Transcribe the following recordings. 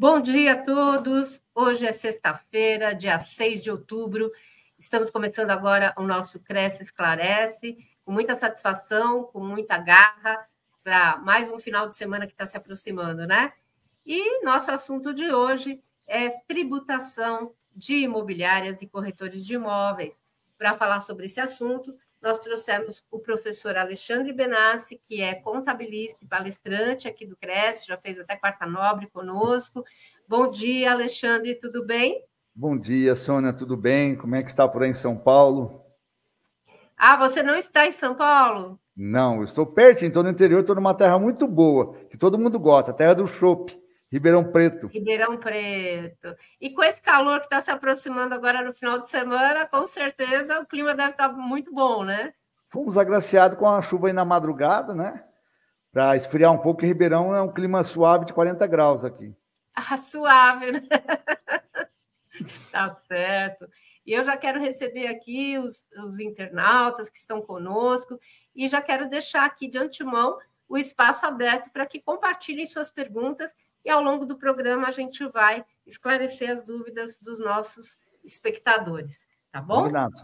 Bom dia a todos. Hoje é sexta-feira, dia 6 de outubro. Estamos começando agora o nosso Cresce Esclarece, com muita satisfação, com muita garra, para mais um final de semana que está se aproximando, né? E nosso assunto de hoje é tributação de imobiliárias e corretores de imóveis. Para falar sobre esse assunto, nós trouxemos o professor Alexandre Benassi, que é contabilista e palestrante aqui do Cresce, já fez até quarta nobre conosco. Bom dia, Alexandre, tudo bem? Bom dia, Sônia, tudo bem? Como é que está por aí em São Paulo? Ah, você não está em São Paulo? Não, eu estou perto, estou no interior, estou numa terra muito boa, que todo mundo gosta, a terra do chopp. Ribeirão Preto. Ribeirão Preto. E com esse calor que está se aproximando agora no final de semana, com certeza o clima deve estar tá muito bom, né? Fomos agraciados com a chuva aí na madrugada, né? Para esfriar um pouco, Ribeirão é um clima suave de 40 graus aqui. Ah, suave, né? tá certo. E eu já quero receber aqui os, os internautas que estão conosco e já quero deixar aqui de antemão o espaço aberto para que compartilhem suas perguntas e ao longo do programa a gente vai esclarecer as dúvidas dos nossos espectadores, tá bom? Combinado.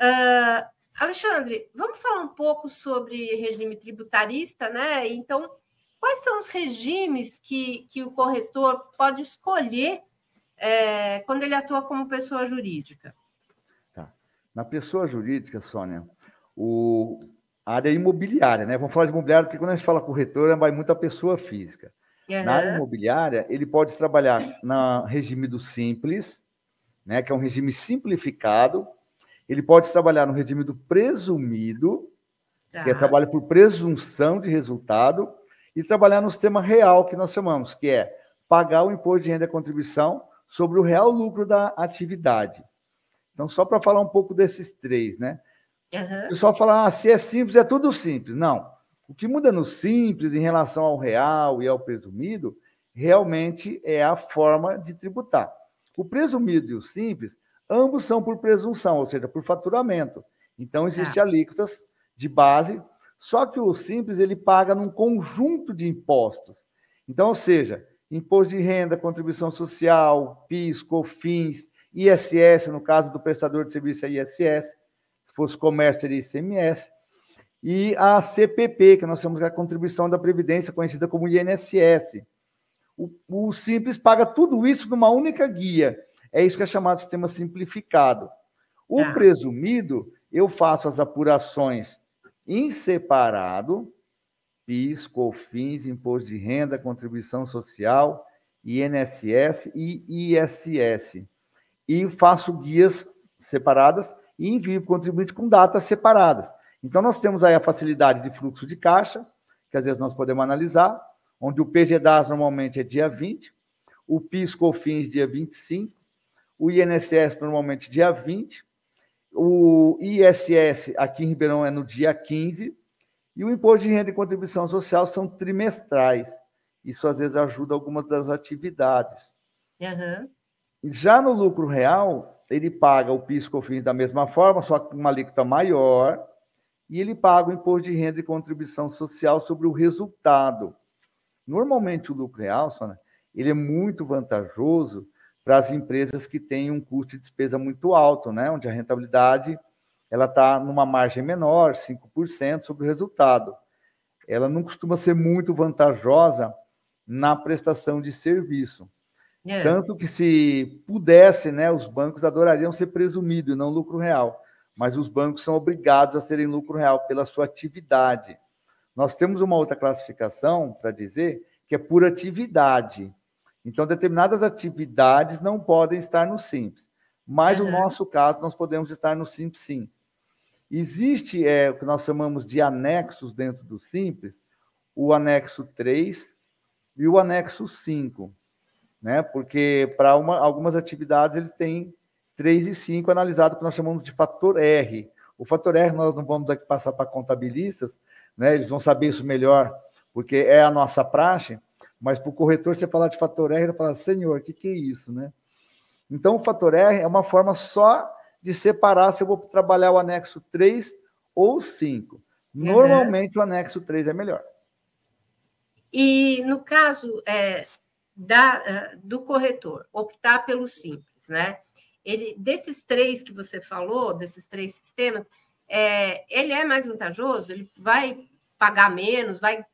Uh, Alexandre, vamos falar um pouco sobre regime tributarista, né? Então, quais são os regimes que, que o corretor pode escolher é, quando ele atua como pessoa jurídica? Tá. Na pessoa jurídica, Sônia, o, a área imobiliária, né? Vamos falar de imobiliário, porque quando a gente fala corretora, vai muito a pessoa física. Uhum. Na área imobiliária, ele pode trabalhar no regime do simples, né, que é um regime simplificado. Ele pode trabalhar no regime do presumido, tá. que é tá. trabalho por presunção de resultado, e trabalhar no sistema real, que nós chamamos, que é pagar o imposto de renda e contribuição sobre o real lucro da atividade. Então, só para falar um pouco desses três, né? Uhum. O pessoal fala, ah, se é simples, é tudo simples. Não. O que muda no simples em relação ao real e ao presumido realmente é a forma de tributar. O presumido e o simples, ambos são por presunção, ou seja, por faturamento. Então, existem é. alíquotas de base, só que o simples ele paga num conjunto de impostos. Então, ou seja, imposto de renda, contribuição social, PIS, COFINS, ISS, no caso do prestador de serviço é ISS, se fosse comércio seria ICMS, e a CPP, que nós de a contribuição da Previdência, conhecida como INSS. O, o, Simples paga tudo isso numa única guia. É isso que é chamado de sistema simplificado. O ah. presumido, eu faço as apurações em separado, PIS, COFINS, Imposto de Renda, Contribuição Social, INSS e ISS. E faço guias separadas e envio o contribuinte com datas separadas. Então, nós temos aí a facilidade de fluxo de caixa, que às vezes nós podemos analisar, onde o PGDAS normalmente é dia 20, o PIS COFINS dia 25, o INSS normalmente dia 20, o ISS aqui em Ribeirão é no dia 15, e o imposto de renda e contribuição social são trimestrais. Isso às vezes ajuda algumas das atividades. Uhum. Já no lucro real, ele paga o PIS COFINS da mesma forma, só que com uma alíquota maior, e ele paga o imposto de renda e contribuição social sobre o resultado. Normalmente, o lucro real, Sônia, ele é muito vantajoso para as empresas que têm um custo de despesa muito alto, né? onde a rentabilidade ela está numa margem menor, 5% sobre o resultado. Ela não costuma ser muito vantajosa na prestação de serviço. É. Tanto que, se pudesse, né, os bancos adorariam ser presumido e não lucro real mas os bancos são obrigados a serem lucro real pela sua atividade. Nós temos uma outra classificação para dizer que é por atividade. Então, determinadas atividades não podem estar no Simples, mas uhum. no nosso caso, nós podemos estar no Simples sim. Existe é, o que nós chamamos de anexos dentro do Simples, o anexo 3 e o anexo 5, né? porque para algumas atividades ele tem 3 e 5 analisado que nós chamamos de fator R. O fator R nós não vamos aqui passar para contabilistas, né? eles vão saber isso melhor, porque é a nossa praxe, mas para o corretor, você falar de fator R, ele fala, senhor, o que, que é isso? Né? Então, o fator R é uma forma só de separar se eu vou trabalhar o anexo 3 ou 5. Uhum. Normalmente, uhum. o anexo 3 é melhor. E, no caso, é, da, eh, do corretor optar pelo simples, né? Ele, desses três que você falou, desses três sistemas, é, ele é mais vantajoso? Ele vai pagar menos, vai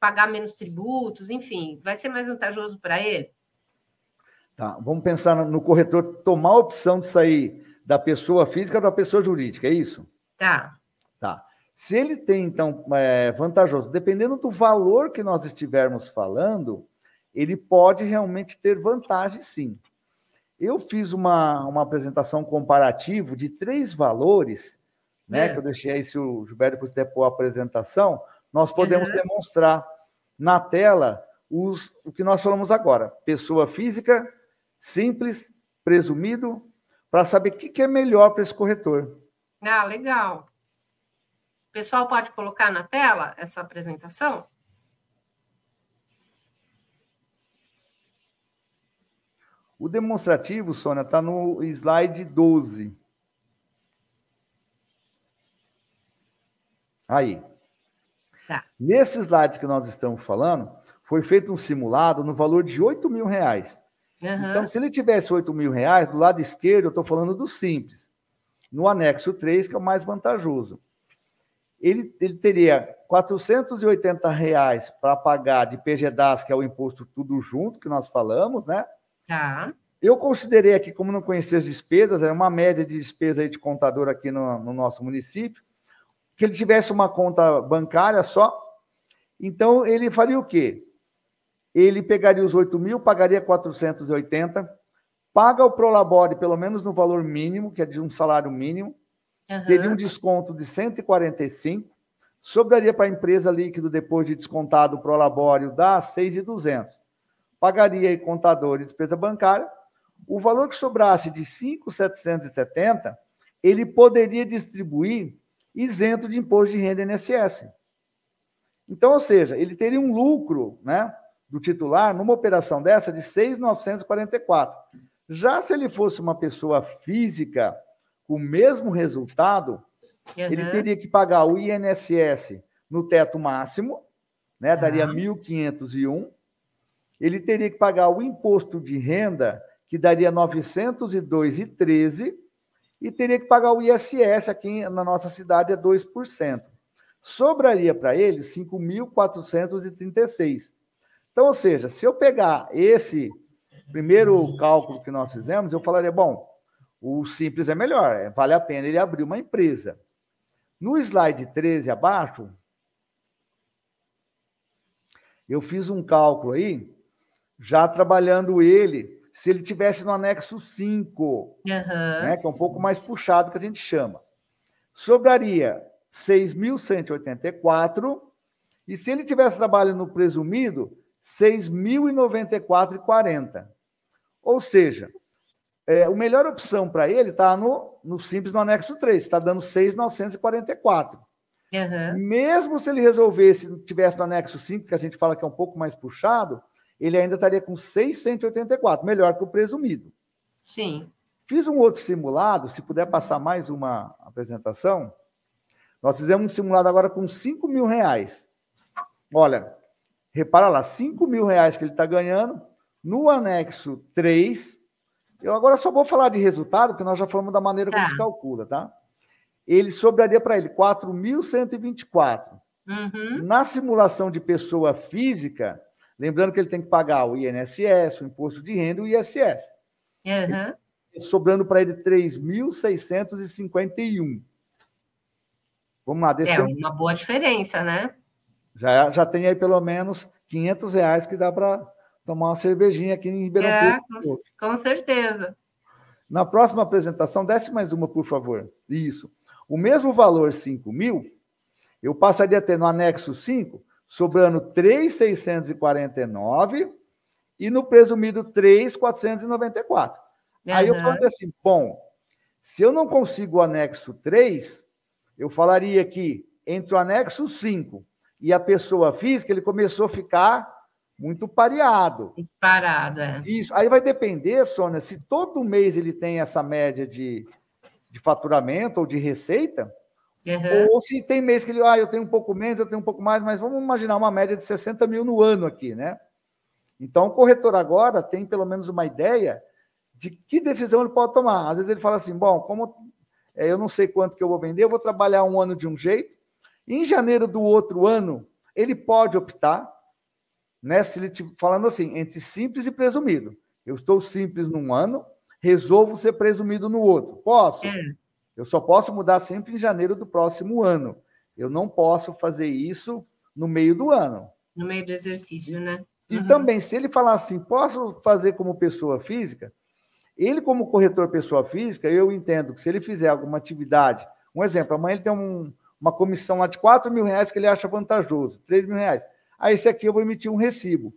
pagar menos tributos, enfim, vai ser mais vantajoso para ele? Tá, vamos pensar no corretor tomar a opção de sair da pessoa física para a pessoa jurídica, é isso? Tá. Tá. Se ele tem, então, é, vantajoso, dependendo do valor que nós estivermos falando, ele pode realmente ter vantagem, sim. Eu fiz uma, uma apresentação comparativa de três valores, né? É. Que eu deixei aí, se o Gilberto puder pôr a apresentação, nós podemos uhum. demonstrar na tela os, o que nós falamos agora: pessoa física, simples, presumido, para saber o que, que é melhor para esse corretor. Ah, legal. O pessoal pode colocar na tela essa apresentação? O demonstrativo, Sônia, está no slide 12. Aí. Tá. Nesse slide que nós estamos falando, foi feito um simulado no valor de 8 mil reais. Uhum. Então, se ele tivesse 8 mil reais, do lado esquerdo, eu estou falando do simples. No anexo 3, que é o mais vantajoso. Ele, ele teria 480 reais para pagar de PGDAS, que é o imposto tudo junto, que nós falamos, né? Tá. Eu considerei aqui, como não conhecia as despesas, é uma média de despesa de contador aqui no, no nosso município, que ele tivesse uma conta bancária só. Então, ele faria o quê? Ele pegaria os 8 mil, pagaria 480, paga o Prolabore pelo menos no valor mínimo, que é de um salário mínimo, uhum. teria um desconto de 145, sobraria para a empresa líquido depois de descontado o Prolabore, dá 6,200. Pagaria contador e despesa bancária, o valor que sobrasse de 5,770, ele poderia distribuir isento de imposto de renda INSS. Então, ou seja, ele teria um lucro né, do titular numa operação dessa de 6,944. Já se ele fosse uma pessoa física com o mesmo resultado, uhum. ele teria que pagar o INSS no teto máximo, né, daria uhum. 1.501. Ele teria que pagar o imposto de renda que daria 902,13, e teria que pagar o ISS aqui na nossa cidade é 2%. Sobraria para ele 5.436. Então, ou seja, se eu pegar esse primeiro cálculo que nós fizemos, eu falaria, bom, o simples é melhor, é, vale a pena ele abrir uma empresa. No slide 13 abaixo, eu fiz um cálculo aí, já trabalhando ele se ele tivesse no anexo 5, uhum. né, que é um pouco mais puxado, que a gente chama. Sobraria 6.184, e se ele tivesse trabalho no presumido, 6.094,40. Ou seja, é, a melhor opção para ele está no, no simples no anexo 3, está dando 6.944. Uhum. Mesmo se ele resolvesse, tivesse no anexo 5, que a gente fala que é um pouco mais puxado, ele ainda estaria com 684, melhor que o presumido. Sim. Fiz um outro simulado, se puder passar mais uma apresentação. Nós fizemos um simulado agora com 5 mil reais. Olha, repara lá, 5 mil reais que ele está ganhando. No anexo 3, eu agora só vou falar de resultado, porque nós já falamos da maneira como tá. se calcula, tá? Ele sobraria para ele 4.124. Uhum. Na simulação de pessoa física, Lembrando que ele tem que pagar o INSS, o imposto de renda e o ISS. Uhum. Sobrando para ele 3.651. Vamos lá, É uma boa diferença, né? Já, já tem aí pelo menos 500 reais que dá para tomar uma cervejinha aqui em Ribeirão é, Com, com certeza. Na próxima apresentação, desce mais uma, por favor. Isso. O mesmo valor, 5 mil, eu passaria a ter no anexo 5 sobrando 3,649 e no presumido 3,494. Uhum. Aí eu falei assim, bom, se eu não consigo o anexo 3, eu falaria que entre o anexo 5 e a pessoa física, ele começou a ficar muito pareado. Parado, é. Isso. Aí vai depender, Sônia, se todo mês ele tem essa média de, de faturamento ou de receita, Uhum. Ou se tem mês que ele, ah, eu tenho um pouco menos, eu tenho um pouco mais, mas vamos imaginar uma média de 60 mil no ano aqui, né? Então, o corretor agora tem pelo menos uma ideia de que decisão ele pode tomar. Às vezes ele fala assim: bom, como é, eu não sei quanto que eu vou vender, eu vou trabalhar um ano de um jeito. Em janeiro do outro ano, ele pode optar, né? Se ele falando assim, entre simples e presumido. Eu estou simples num ano, resolvo ser presumido no outro. Posso? É. Eu só posso mudar sempre em janeiro do próximo ano. Eu não posso fazer isso no meio do ano. No meio do exercício, né? E uhum. também, se ele falar assim, posso fazer como pessoa física, ele, como corretor pessoa física, eu entendo que se ele fizer alguma atividade, um exemplo, amanhã ele tem um, uma comissão lá de 4 mil reais que ele acha vantajoso, 3 mil reais. Aí esse aqui eu vou emitir um recibo.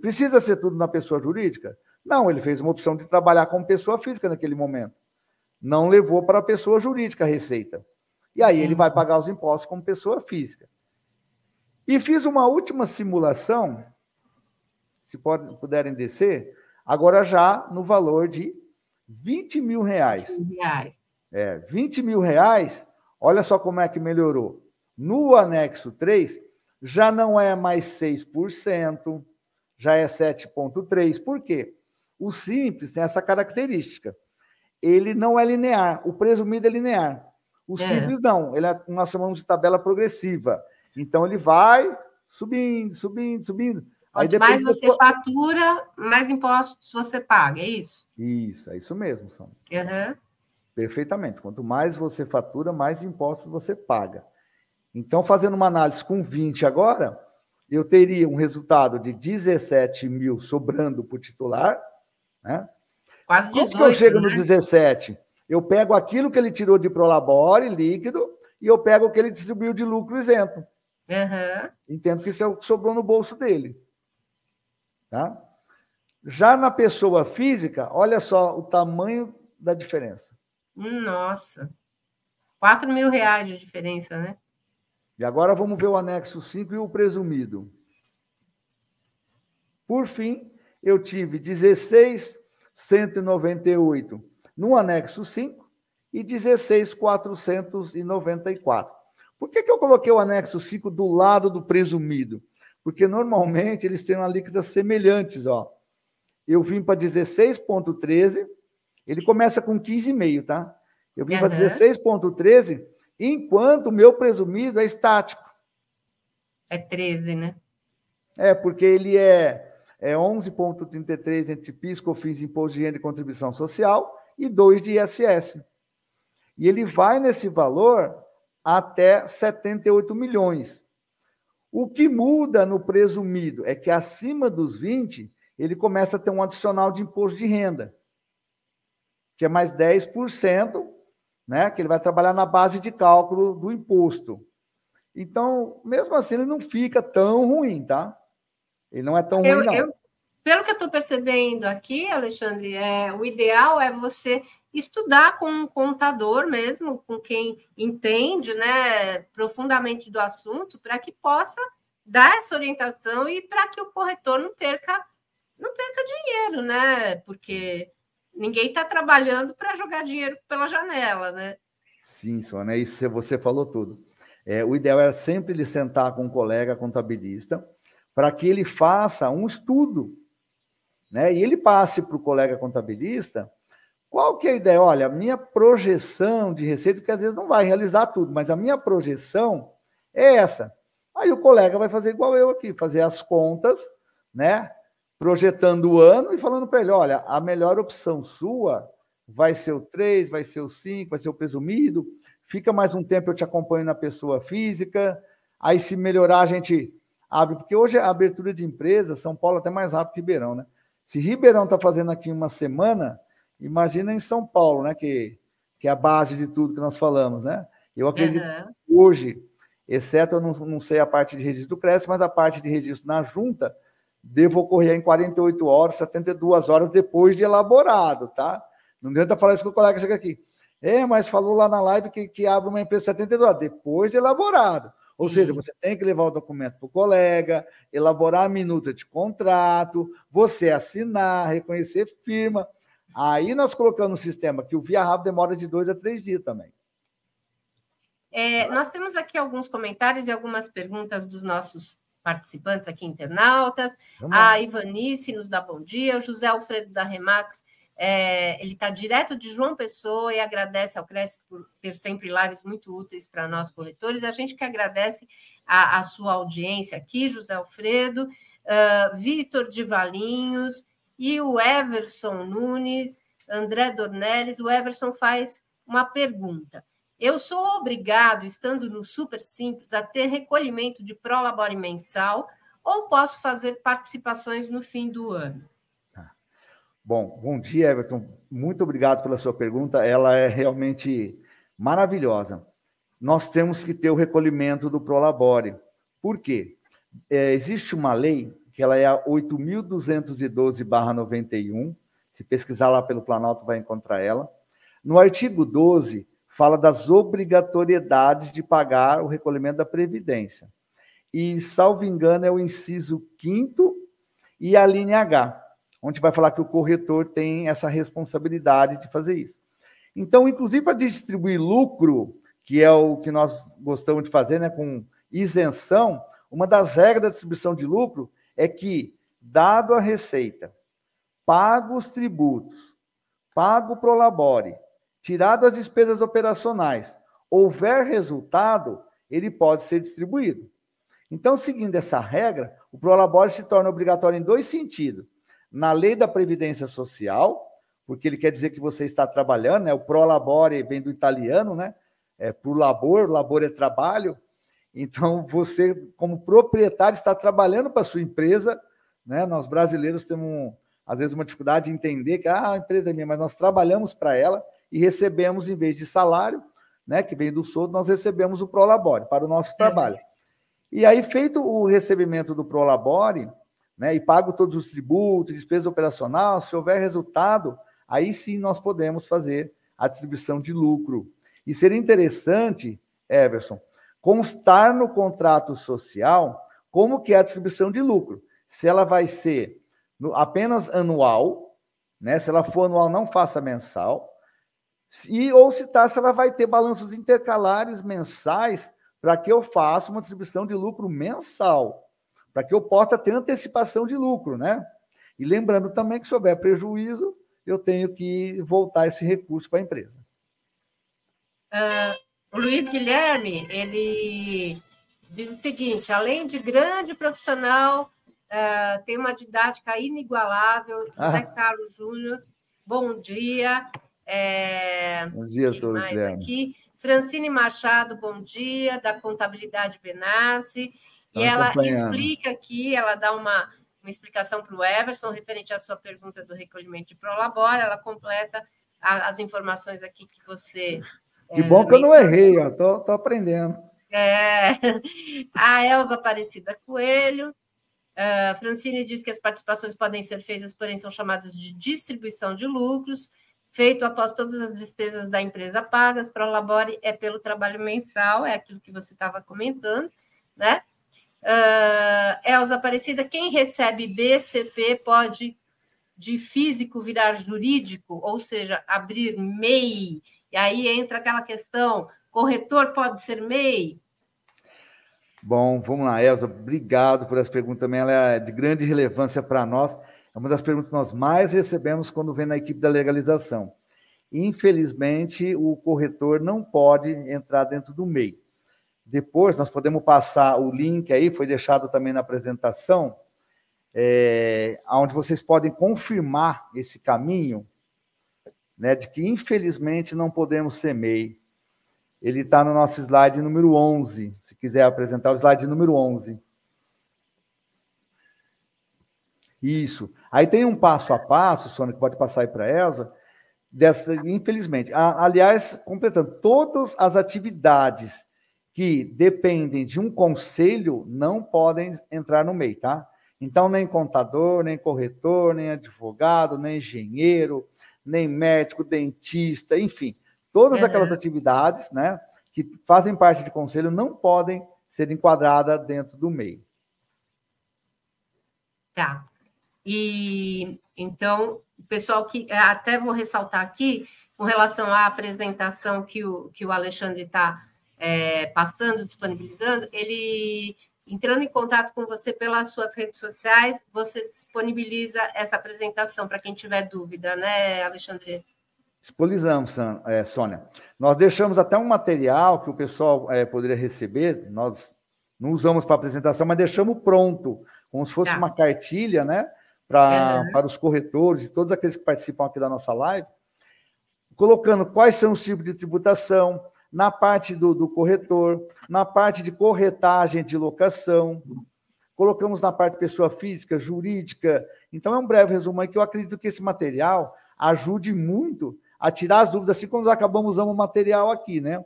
Precisa ser tudo na pessoa jurídica? Não, ele fez uma opção de trabalhar como pessoa física naquele momento. Não levou para a pessoa jurídica a receita. E aí ele vai pagar os impostos como pessoa física. E fiz uma última simulação, se pode, puderem descer, agora já no valor de 20 mil reais. 20 reais. É, 20 mil reais, olha só como é que melhorou. No anexo 3, já não é mais 6%, já é 7,3%. Por quê? O simples tem essa característica. Ele não é linear, o presumido é linear. O é. simples não, ele é, nós chamamos de tabela progressiva. Então ele vai subindo, subindo, subindo. Quanto mais você depois... fatura, mais impostos você paga, é isso? Isso, é isso mesmo, Sandra. Uhum. Perfeitamente. Quanto mais você fatura, mais impostos você paga. Então, fazendo uma análise com 20 agora, eu teria um resultado de 17 mil sobrando para o titular, né? Quase 18, Como que eu chego né? no 17? Eu pego aquilo que ele tirou de prolabore, líquido, e eu pego o que ele distribuiu de lucro isento. Uhum. Entendo que isso é o que sobrou no bolso dele. Tá? Já na pessoa física, olha só o tamanho da diferença. Nossa. 4 mil reais de diferença, né? E agora vamos ver o anexo 5 e o presumido. Por fim, eu tive 16,198 no anexo 5 e 16,494. Por que, que eu coloquei o anexo 5 do lado do presumido? Porque normalmente eles têm uma líquida semelhantes, ó. Eu vim para 16,13, ele começa com 15,5, tá? Eu vim uhum. para 16,13, enquanto o meu presumido é estático. É 13, né? É, porque ele é, é 11,33 entre PIS, COFINS, Imposto de Renda e Contribuição Social e 2 de ISS. E ele vai nesse valor até 78 milhões. O que muda no presumido é que acima dos 20, ele começa a ter um adicional de imposto de renda, que é mais 10%, né, que ele vai trabalhar na base de cálculo do imposto. Então, mesmo assim, ele não fica tão ruim, tá? Ele não é tão eu, ruim, não. Eu, pelo que eu estou percebendo aqui, Alexandre, é, o ideal é você estudar com um contador mesmo, com quem entende né, profundamente do assunto, para que possa dar essa orientação e para que o corretor não perca, não perca dinheiro, né? Porque ninguém está trabalhando para jogar dinheiro pela janela, né? Sim, Sônia, isso você falou tudo. É, o ideal é sempre ele sentar com um colega contabilista para que ele faça um estudo, né? E ele passe para o colega contabilista qual que é a ideia? Olha, a minha projeção de receita, porque às vezes não vai realizar tudo, mas a minha projeção é essa. Aí o colega vai fazer igual eu aqui, fazer as contas, né? Projetando o ano e falando para ele: olha, a melhor opção sua vai ser o 3, vai ser o 5, vai ser o presumido. Fica mais um tempo, eu te acompanho na pessoa física. Aí, se melhorar, a gente abre, porque hoje a abertura de empresa, São Paulo é até mais rápido que Ribeirão, né? Se Ribeirão está fazendo aqui uma semana, Imagina em São Paulo, né? Que, que é a base de tudo que nós falamos, né? Eu acredito uhum. que hoje, exceto eu não, não sei a parte de registro do CRES, mas a parte de registro na junta deve ocorrer em 48 horas, 72 horas depois de elaborado, tá? Não adianta falar isso que o colega chega aqui. É, mas falou lá na live que, que abre uma empresa 72 horas, depois de elaborado. Ou Sim. seja, você tem que levar o documento para o colega, elaborar a minuta de contrato, você assinar, reconhecer firma. Aí nós colocamos no sistema que o via rápido demora de dois a três dias também. É, nós temos aqui alguns comentários e algumas perguntas dos nossos participantes aqui, internautas. Vamos a Ivanice nos dá bom dia. O José Alfredo da Remax, é, ele está direto de João Pessoa e agradece ao Cresce por ter sempre lives muito úteis para nós corretores. A gente que agradece a, a sua audiência aqui, José Alfredo, uh, Vitor de Valinhos e o Everson Nunes, André Dornelles. O Everson faz uma pergunta. Eu sou obrigado, estando no Super Simples, a ter recolhimento de Prolabore mensal ou posso fazer participações no fim do ano? Bom, bom dia, Everton. Muito obrigado pela sua pergunta. Ela é realmente maravilhosa. Nós temos que ter o recolhimento do Prolabore. Por quê? É, existe uma lei, que ela é a 8.212-91. Se pesquisar lá pelo Planalto, vai encontrar ela. No artigo 12, fala das obrigatoriedades de pagar o recolhimento da Previdência. E, salvo engano, é o inciso 5 e a linha H, onde vai falar que o corretor tem essa responsabilidade de fazer isso. Então, inclusive para distribuir lucro, que é o que nós gostamos de fazer, né, com isenção, uma das regras da distribuição de lucro é que, dado a receita, pago os tributos, pago o prolabore, tirado as despesas operacionais, houver resultado, ele pode ser distribuído. Então, seguindo essa regra, o prolabore se torna obrigatório em dois sentidos. Na lei da Previdência Social, porque ele quer dizer que você está trabalhando, né? O prolabore vem do italiano, né? É pro labor, labor é trabalho. Então, você, como proprietário, está trabalhando para a sua empresa, né? Nós brasileiros temos, às vezes, uma dificuldade de entender que ah, a empresa é minha, mas nós trabalhamos para ela e recebemos, em vez de salário, né, que vem do soldo, nós recebemos o Prolabore para o nosso trabalho. É. E aí, feito o recebimento do Prolabore, né, e pago todos os tributos, despesa operacional, se houver resultado, aí sim nós podemos fazer a distribuição de lucro. E seria interessante, Everson, constar no contrato social como que é a distribuição de lucro. Se ela vai ser apenas anual, né? Se ela for anual, não faça mensal. E, ou se tá, se ela vai ter balanços intercalares mensais para que eu faça uma distribuição de lucro mensal, para que eu possa ter antecipação de lucro, né? E lembrando também que se houver prejuízo, eu tenho que voltar esse recurso para a empresa. Uh, o Luiz Guilherme, ele diz o seguinte, além de grande profissional, uh, tem uma didática inigualável, José ah. Carlos Júnior, bom dia. É, bom dia, quem mais aqui? Francine Machado, bom dia, da Contabilidade Benassi. E ela explica aqui, ela dá uma, uma explicação para o Everson referente à sua pergunta do recolhimento de Prolabora, ela completa a, as informações aqui que você. Que é, bom que eu não errei, estou aprendendo. É, a Elza Aparecida Coelho. Uh, Francine diz que as participações podem ser feitas, porém são chamadas de distribuição de lucros feito após todas as despesas da empresa pagas para o Labore é pelo trabalho mensal, é aquilo que você estava comentando, né? Uh, Elza Aparecida, quem recebe BCP pode de físico virar jurídico, ou seja, abrir MEI, e aí entra aquela questão, corretor pode ser MEI? Bom, vamos lá, Elza, obrigado por essa pergunta também, ela é de grande relevância para nós, é uma das perguntas que nós mais recebemos quando vem na equipe da legalização. Infelizmente, o corretor não pode entrar dentro do MEI. Depois, nós podemos passar o link aí, foi deixado também na apresentação, é, onde vocês podem confirmar esse caminho, né, de que infelizmente não podemos ser MEI. Ele está no nosso slide número 11, se quiser apresentar o slide número 11. Isso. Aí tem um passo a passo, Sônia, que pode passar aí para a dessa, infelizmente. aliás, completando, todas as atividades que dependem de um conselho não podem entrar no MEI, tá? Então, nem contador, nem corretor, nem advogado, nem engenheiro, nem médico, dentista, enfim, todas uhum. aquelas atividades, né, que fazem parte de conselho não podem ser enquadradas dentro do MEI. Tá. E então, o pessoal que até vou ressaltar aqui, com relação à apresentação que o, que o Alexandre está é, passando, disponibilizando, ele entrando em contato com você pelas suas redes sociais, você disponibiliza essa apresentação para quem tiver dúvida, né, Alexandre? Disponibilizamos, é, Sônia. Nós deixamos até um material que o pessoal é, poderia receber, nós não usamos para apresentação, mas deixamos pronto, como se fosse tá. uma cartilha, né? Pra, uhum. Para os corretores e todos aqueles que participam aqui da nossa live, colocando quais são os tipos de tributação, na parte do, do corretor, na parte de corretagem de locação, colocamos na parte pessoa física, jurídica. Então, é um breve resumo aí que eu acredito que esse material ajude muito a tirar as dúvidas, assim como nós acabamos usando o material aqui, né?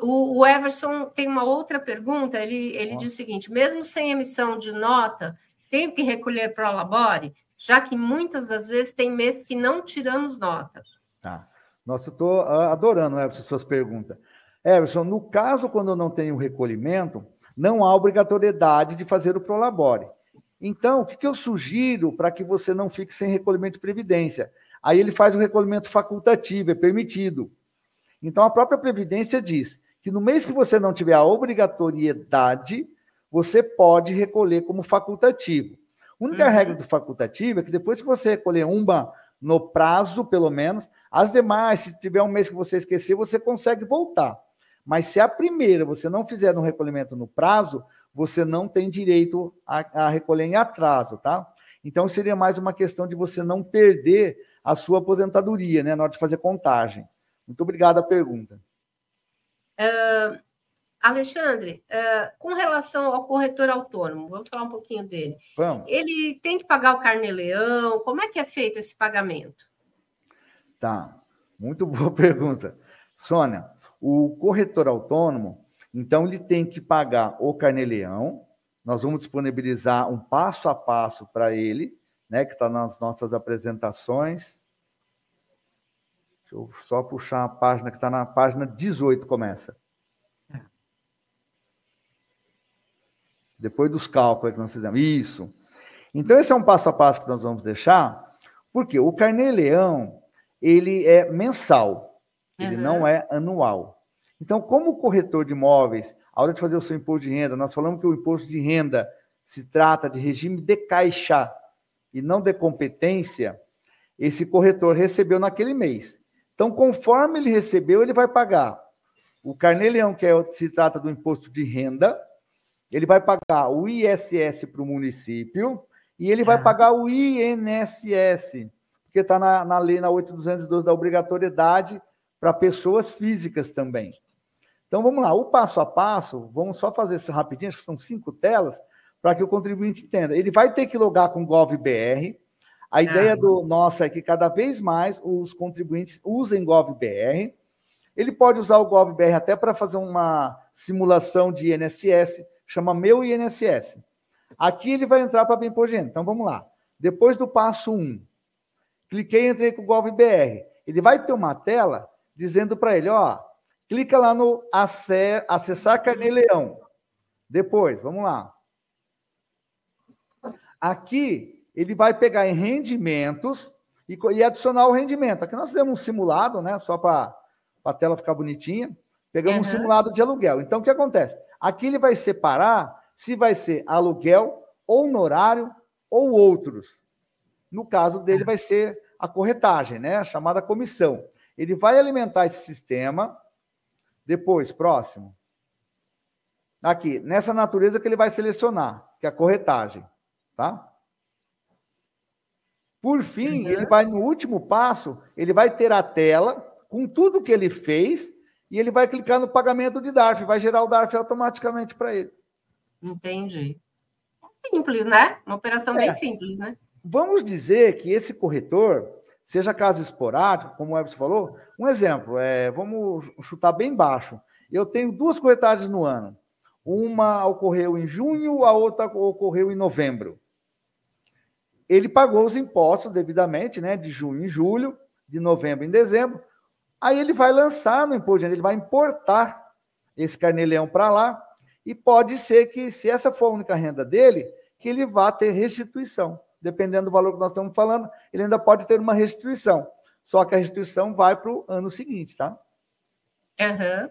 O, o Everson tem uma outra pergunta. Ele, ele diz o seguinte: mesmo sem emissão de nota, tenho que recolher para o Labore, já que muitas das vezes tem meses que não tiramos nota. Tá. Nossa, eu estou ah, adorando, Everson, suas perguntas. Everson, no caso, quando eu não tenho recolhimento, não há obrigatoriedade de fazer o Prolabore. Então, o que, que eu sugiro para que você não fique sem recolhimento de previdência? Aí ele faz o recolhimento facultativo, é permitido. Então, a própria Previdência diz que no mês que você não tiver a obrigatoriedade, você pode recolher como facultativo. A única uhum. regra do facultativo é que depois que você recolher uma no prazo, pelo menos, as demais, se tiver um mês que você esquecer, você consegue voltar. Mas se a primeira você não fizer no recolhimento no prazo, você não tem direito a, a recolher em atraso, tá? Então seria mais uma questão de você não perder a sua aposentadoria, né, na hora de fazer contagem. Muito obrigado a pergunta. Uh, Alexandre, uh, com relação ao corretor autônomo, vamos falar um pouquinho dele. Vamos. Ele tem que pagar o carnê-leão? Como é que é feito esse pagamento? Tá, muito boa pergunta. Sônia, o corretor autônomo, então ele tem que pagar o carnê-leão, nós vamos disponibilizar um passo a passo para ele, né, que está nas nossas apresentações. Deixa eu só puxar a página que está na página 18, começa. Depois dos cálculos que nós fizemos. Isso. Então, esse é um passo a passo que nós vamos deixar, porque o carnê-leão, ele é mensal, ele uhum. não é anual. Então, como corretor de imóveis, a hora de fazer o seu imposto de renda, nós falamos que o imposto de renda se trata de regime de caixa e não de competência, esse corretor recebeu naquele mês. Então, conforme ele recebeu, ele vai pagar o carnê-leão, que é, se trata do imposto de renda, ele vai pagar o ISS para o município e ele vai ah. pagar o INSS porque está na, na lei, na 8212, da obrigatoriedade para pessoas físicas também. Então vamos lá, o passo a passo, vamos só fazer isso rapidinho, acho que são cinco telas, para que o contribuinte entenda. Ele vai ter que logar com o GovBR. A ideia do nosso é que cada vez mais os contribuintes usem GovBR. Ele pode usar o GovBR até para fazer uma simulação de INSS, chama Meu INSS. Aqui ele vai entrar para bem por gente. Então vamos lá. Depois do passo 1, um, Cliquei e entrei com o GovBR. Ele vai ter uma tela dizendo para ele, ó, clica lá no acessar Carnê-Leão. Depois, vamos lá. Aqui, ele vai pegar em rendimentos e, e adicionar o rendimento. Aqui nós fizemos um simulado, né? Só para a tela ficar bonitinha. Pegamos uhum. um simulado de aluguel. Então, o que acontece? Aqui ele vai separar se vai ser aluguel, honorário ou outros. No caso dele, vai ser a corretagem, né? A chamada comissão. Ele vai alimentar esse sistema. Depois, próximo. Aqui, nessa natureza que ele vai selecionar, que é a corretagem, tá? Por fim, uhum. ele vai no último passo, ele vai ter a tela com tudo que ele fez e ele vai clicar no pagamento de DARF, vai gerar o DARF automaticamente para ele. Entendi. Simples, né? Uma operação é. bem simples, né? Vamos dizer que esse corretor, seja caso esporádico, como o Everson falou, um exemplo, é, vamos chutar bem baixo. Eu tenho duas corretagens no ano. Uma ocorreu em junho, a outra ocorreu em novembro. Ele pagou os impostos devidamente, né, de junho em julho, de novembro em dezembro. Aí ele vai lançar no imposto, ele vai importar esse carnê-leão para lá. E pode ser que, se essa for a única renda dele, que ele vá ter restituição dependendo do valor que nós estamos falando, ele ainda pode ter uma restituição. Só que a restituição vai para o ano seguinte, tá? Uhum.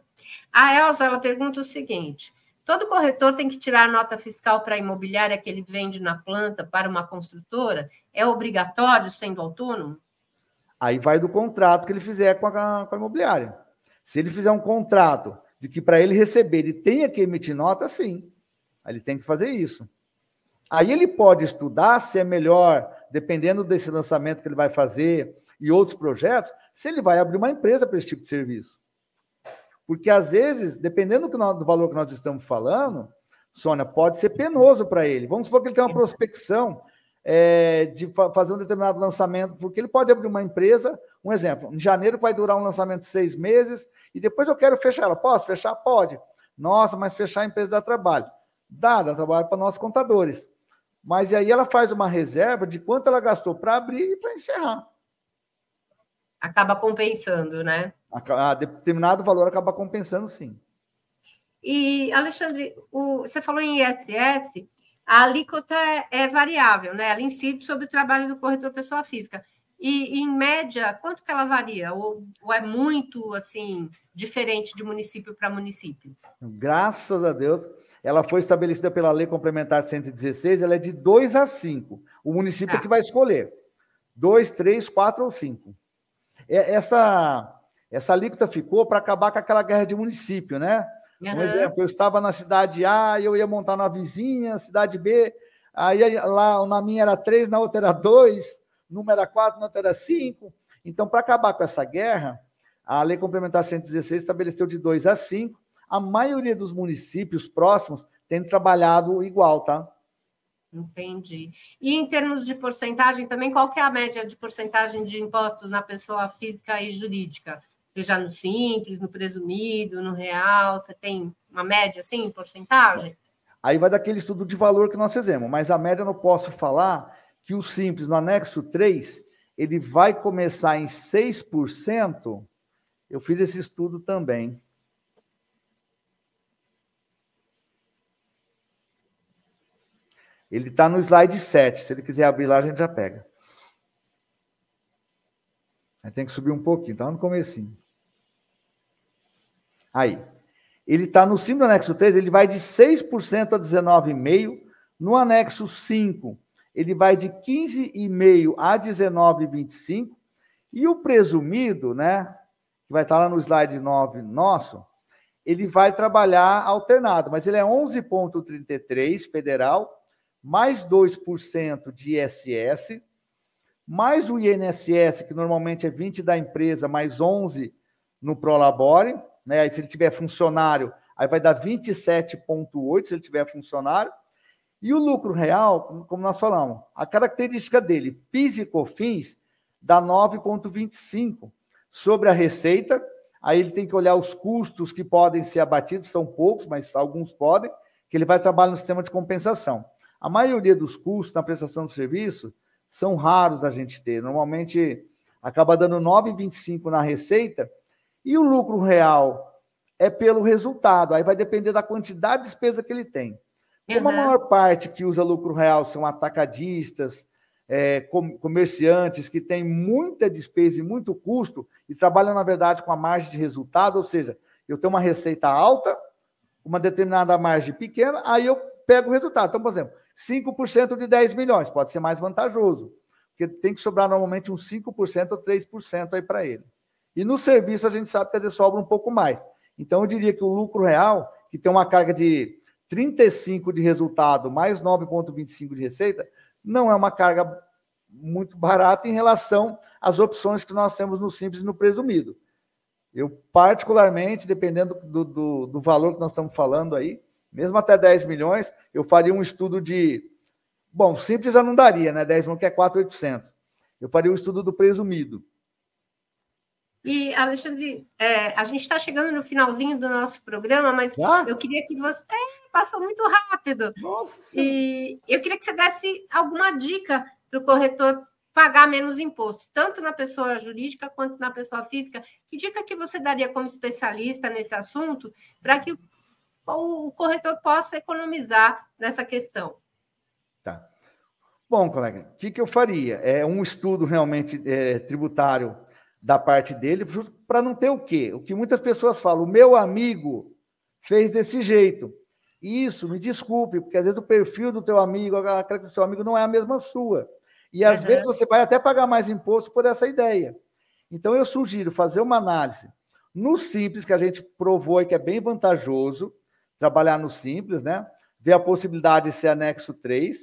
A Elza ela pergunta o seguinte: Todo corretor tem que tirar a nota fiscal para a imobiliária que ele vende na planta para uma construtora? É obrigatório sendo autônomo? Aí vai do contrato que ele fizer com a, com a imobiliária. Se ele fizer um contrato de que para ele receber ele tenha que emitir nota, sim. Aí ele tem que fazer isso. Aí ele pode estudar se é melhor, dependendo desse lançamento que ele vai fazer e outros projetos, se ele vai abrir uma empresa para esse tipo de serviço. Porque às vezes, dependendo do valor que nós estamos falando, Sônia, pode ser penoso para ele. Vamos supor que ele tem uma prospecção é, de fazer um determinado lançamento, porque ele pode abrir uma empresa, um exemplo, em janeiro vai durar um lançamento de seis meses, e depois eu quero fechar ela. Posso fechar? Pode. Nossa, mas fechar a empresa dá trabalho. Dá, dá trabalho para nossos contadores. Mas aí ela faz uma reserva de quanto ela gastou para abrir e para encerrar. Acaba compensando, né? A, a determinado valor acaba compensando, sim. E, Alexandre, o, você falou em ISS, a alíquota é, é, variável, né? Ela incide sobre o trabalho do corretor pessoa física. E, em média, quanto que ela varia? Ou, ou é muito, assim, diferente de município para município? Graças a Deus, ela foi estabelecida pela Lei Complementar 116, ela é de 2 a 5. O município é que vai escolher. 2, 3, 4 ou 5. É, essa essa alíquota ficou para acabar com aquela guerra de município, né? Uhum. Um exemplo, eu estava na cidade A, eu ia montar na vizinha, cidade B, aí lá na minha era 3, na outra era 2, numa era 4, na outra era 5. Então, para acabar com essa guerra, a Lei Complementar 116 estabeleceu de 2 a 5. A maioria dos municípios próximos tem trabalhado igual, tá? Entendi. E em termos de porcentagem, também qual que é a média de porcentagem de impostos na pessoa física e jurídica? seja no simples, no presumido, no real? Você tem uma média assim, em porcentagem? Aí vai daquele estudo de valor que nós fizemos, mas a média eu não posso falar que o simples no anexo 3, ele vai começar em 6%. Eu fiz esse estudo também. Ele está no slide 7. Se ele quiser abrir lá, a gente já pega. Aí tem que subir um pouquinho, está no comecinho. Aí. Ele está no símbolo do anexo 3, ele vai de 6% a 19,5%. No anexo 5, ele vai de 15,5% a 19,25%. E o presumido, né, que vai estar lá no slide 9 nosso, ele vai trabalhar alternado, mas ele é 11,33% federal, mais 2% de ISS, mais o INSS, que normalmente é 20% da empresa, mais 11% no Prolabore, né? Aí, se ele tiver funcionário, aí vai dar 27,8 se ele tiver funcionário. E o lucro real, como nós falamos, a característica dele, PIS e COFINS, dá 9,25 sobre a receita. Aí ele tem que olhar os custos que podem ser abatidos, são poucos, mas alguns podem, que ele vai trabalhar no sistema de compensação. A maioria dos custos na prestação do serviço são raros a gente ter. Normalmente acaba dando 9,25 na receita e o lucro real é pelo resultado. Aí vai depender da quantidade de despesa que ele tem. Como uhum. a maior parte que usa lucro real são atacadistas, é, comerciantes que têm muita despesa e muito custo e trabalham, na verdade, com a margem de resultado, ou seja, eu tenho uma receita alta, uma determinada margem pequena, aí eu pego o resultado. Então, por exemplo, 5% de 10 milhões pode ser mais vantajoso, porque tem que sobrar normalmente uns 5% ou 3% aí para ele. E no serviço a gente sabe que às vezes sobra um pouco mais. Então eu diria que o lucro real, que tem uma carga de 35 de resultado mais 9,25 de receita, não é uma carga muito barata em relação às opções que nós temos no simples e no presumido. Eu, particularmente, dependendo do, do, do valor que nós estamos falando aí, mesmo até 10 milhões, eu faria um estudo de. Bom, simples eu não daria, né? 10 milhões que é 4,800. Eu faria um estudo do presumido. E, Alexandre, é, a gente está chegando no finalzinho do nosso programa, mas ah? eu queria que você. É, passou muito rápido. Nossa. E eu queria que você desse alguma dica para o corretor pagar menos imposto, tanto na pessoa jurídica quanto na pessoa física. Que dica que você daria como especialista nesse assunto para que o, o corretor possa economizar nessa questão? Tá. Bom, colega, o que, que eu faria? É um estudo realmente é, tributário da parte dele, para não ter o quê? O que muitas pessoas falam, o meu amigo fez desse jeito. Isso, me desculpe, porque às vezes o perfil do teu amigo, a do seu amigo não é a mesma sua. E às uhum. vezes você vai até pagar mais imposto por essa ideia. Então eu sugiro fazer uma análise no simples, que a gente provou que é bem vantajoso trabalhar no simples, né? Ver a possibilidade de ser anexo 3.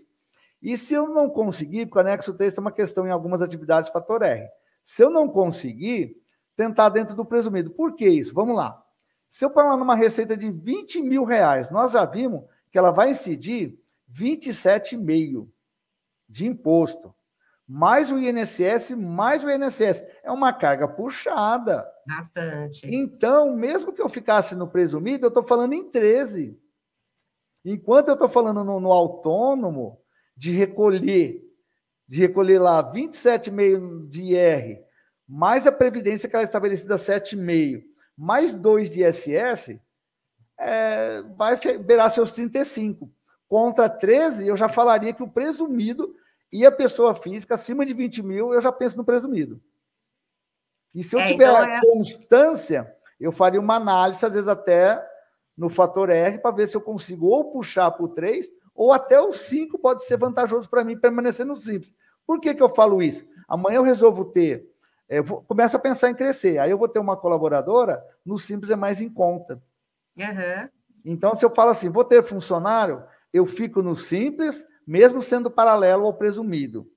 E se eu não conseguir, porque o anexo 3 tem uma questão em algumas atividades fator R. Se eu não conseguir, tentar dentro do presumido. Por que isso? Vamos lá. Se eu falar numa receita de 20 mil reais, nós já vimos que ela vai incidir 27,5 de imposto. Mais o INSS, mais o INSS. É uma carga puxada. Bastante. Então, mesmo que eu ficasse no presumido, eu estou falando em 13. Enquanto eu estou falando no, no, autônomo, de recolher, de recolher lá 27,5 de IR, mais a previdência que ela é estabelecida 7,5, mais 2 de ISS, é, vai beirar seus 35. Contra 13, eu já falaria que o presumido e a pessoa física acima de 20 mil, eu já penso no presumido. E se eu é, tiver então é... constância, eu faria uma análise, às vezes até no fator R, para ver se eu consigo ou puxar para o 3, ou até o 5 pode ser vantajoso para mim permanecer no simples. Por que, que eu falo isso? Amanhã eu resolvo ter, é, eu vou, começo a pensar em crescer, aí eu vou ter uma colaboradora, no simples é mais em conta. Uhum. Então, se eu falo assim, vou ter funcionário, eu fico no simples, mesmo sendo paralelo ao presumido.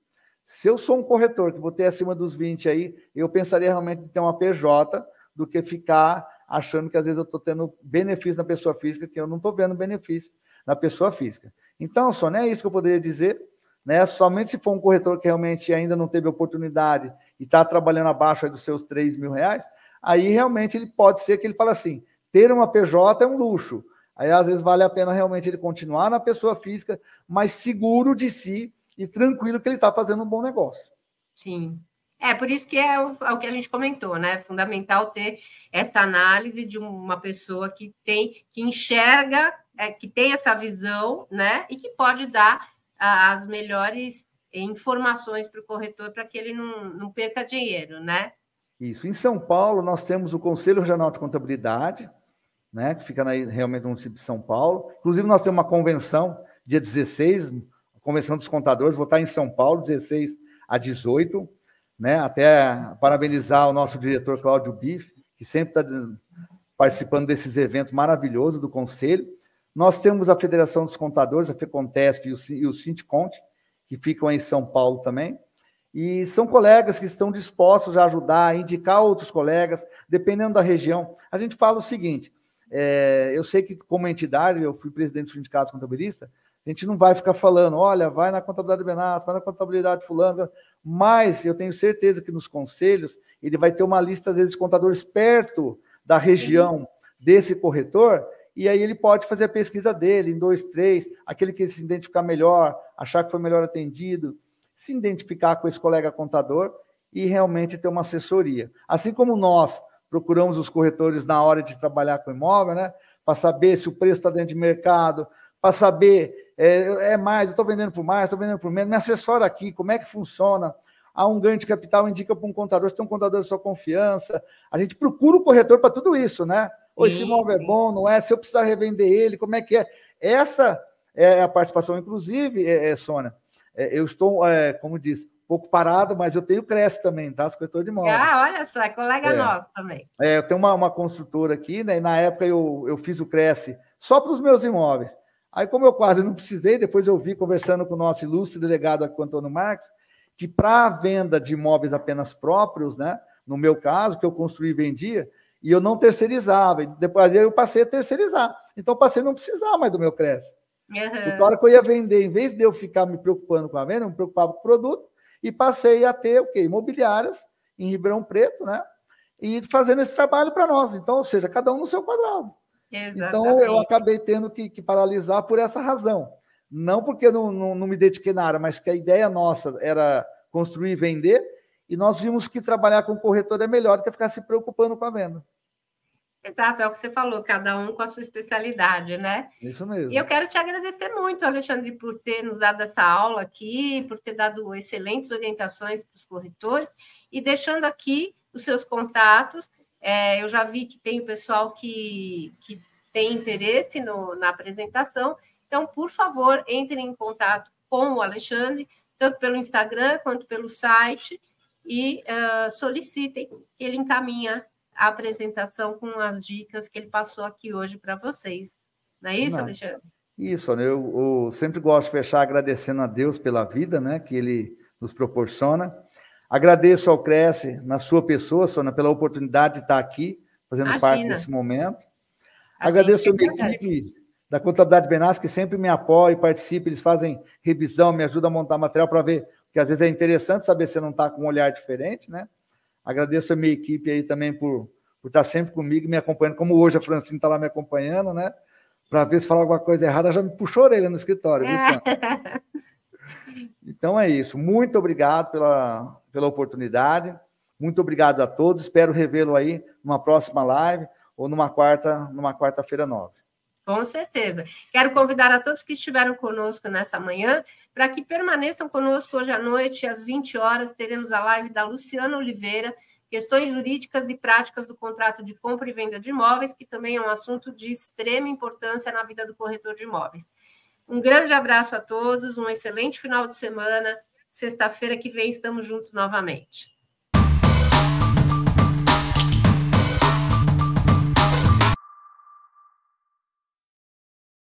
Se eu sou um corretor que vou ter acima dos 20 aí, eu pensaria realmente em ter uma PJ do que ficar achando que às vezes eu estou tendo benefício na pessoa física, que eu não estou vendo benefício na pessoa física. Então, Sônia, é isso que eu poderia dizer. Né? Somente se for um corretor que realmente ainda não teve oportunidade e está trabalhando abaixo dos seus 3 mil reais, aí realmente ele pode ser que ele fale assim: ter uma PJ é um luxo. Aí às vezes vale a pena realmente ele continuar na pessoa física, mas seguro de si e tranquilo que ele está fazendo um bom negócio. Sim. É, por isso que é o, é o, que a gente comentou, né? É fundamental ter essa análise de uma pessoa que tem, que enxerga, é, que tem essa visão, né? E que pode dar as melhores informações para o corretor para que ele não, não perca dinheiro, né? Isso. Em São Paulo, nós temos o Conselho Regional de Contabilidade, né? Que fica na, realmente no município de São Paulo. Inclusive, nós temos uma convenção, dia 16, Convenção dos Contadores, vou estar em São Paulo, 16 a 18, né? Até parabenizar o nosso diretor Cláudio Biff, que sempre está participando desses eventos maravilhosos do Conselho. Nós temos a Federação dos Contadores, a FECONTESP e o, e o Sintconte, que ficam em São Paulo também. E são colegas que estão dispostos a ajudar, a indicar outros colegas, dependendo da região. A gente fala o seguinte: é, eu sei que, como entidade, eu fui presidente do Sindicato Contabilista, a gente não vai ficar falando, olha, vai na contabilidade Benato, vai na contabilidade fulano, mas eu tenho certeza que nos conselhos ele vai ter uma lista, às vezes, de contadores perto da região Sim. desse corretor, e aí ele pode fazer a pesquisa dele em dois, três, aquele que se identificar melhor, achar que foi melhor atendido, se identificar com esse colega contador e realmente ter uma assessoria. Assim como nós procuramos os corretores na hora de trabalhar com imóvel, né? Para saber se o preço está dentro de mercado, para saber é, é mais, eu estou vendendo por mais, estou vendendo por menos, me assessora aqui, como é que funciona? Há um ganho de capital, indica para um contador, se tem um contador de sua confiança. A gente procura o corretor para tudo isso, né? Ou esse imóvel é bom, não é? Se eu precisar revender ele, como é que é? Essa é a participação, inclusive, é, é Sônia. É, eu estou, é, como diz, pouco parado, mas eu tenho Cresce também, tá? Corretor de imóveis. Ah, olha só, é colega é. nosso também. É, eu tenho uma, uma construtora aqui, né? E na época eu, eu fiz o Cresce só para os meus imóveis. Aí, como eu quase não precisei, depois eu vi conversando com o nosso ilustre delegado aqui, Antônio Marques, que para a venda de imóveis apenas próprios, né, no meu caso, que eu construí e vendia, e eu não terceirizava, depois eu passei a terceirizar. Então, passei a não precisar mais do meu crédito. Uhum. Então, a hora que eu ia vender, em vez de eu ficar me preocupando com a venda, eu me preocupava com o produto, e passei a ter o quê? Imobiliárias em Ribeirão Preto, né? E fazendo esse trabalho para nós. Então, ou seja, cada um no seu quadrado. Exatamente. Então, eu acabei tendo que, que, paralisar por essa razão. Não porque não, não, não me dediquei na área, mas que a ideia nossa era construir e vender, e nós vimos que trabalhar com corretor é melhor do que ficar se preocupando com a venda. Exato, é o que você falou, cada um com a sua especialidade, né? Isso mesmo. E eu quero te agradecer muito, Alexandre, por ter nos dado essa aula aqui, por ter dado excelentes orientações para os corretores e deixando aqui os seus contatos é, eu já vi que tem o pessoal que, que tem interesse no, na apresentação. Então, por favor, entrem em contato com o Alexandre, tanto pelo Instagram quanto pelo site, e uh, solicitem, ele encaminha a apresentação com as dicas que ele passou aqui hoje para vocês. Não é isso, Não. Alexandre? Isso, eu, eu, sempre gosto de fechar agradecendo a Deus pela vida né, que Ele nos proporciona. Agradeço ao Cresce, na sua pessoa, Sônia, pela oportunidade de estar aqui, fazendo Imagina. parte desse momento. A Agradeço a minha equipe da Contabilidade Benassi, que sempre me apoia e participa, eles fazem revisão, me ajudam a montar material para ver, que às vezes é interessante saber se não está com um olhar diferente, né? Agradeço a minha equipe aí também por, por estar sempre comigo, me acompanhando, como hoje a Francine está lá me acompanhando, né? Para ver se falar alguma coisa errada, já me puxou a orelha no escritório. Viu, então é isso. Muito obrigado pela, pela oportunidade. Muito obrigado a todos. Espero revê-lo aí numa próxima live ou numa quarta, numa quarta-feira nova. Com certeza. Quero convidar a todos que estiveram conosco nessa manhã para que permaneçam conosco hoje à noite, às 20 horas, teremos a live da Luciana Oliveira, questões jurídicas e práticas do contrato de compra e venda de imóveis, que também é um assunto de extrema importância na vida do corretor de imóveis. Um grande abraço a todos, um excelente final de semana. Sexta-feira que vem estamos juntos novamente.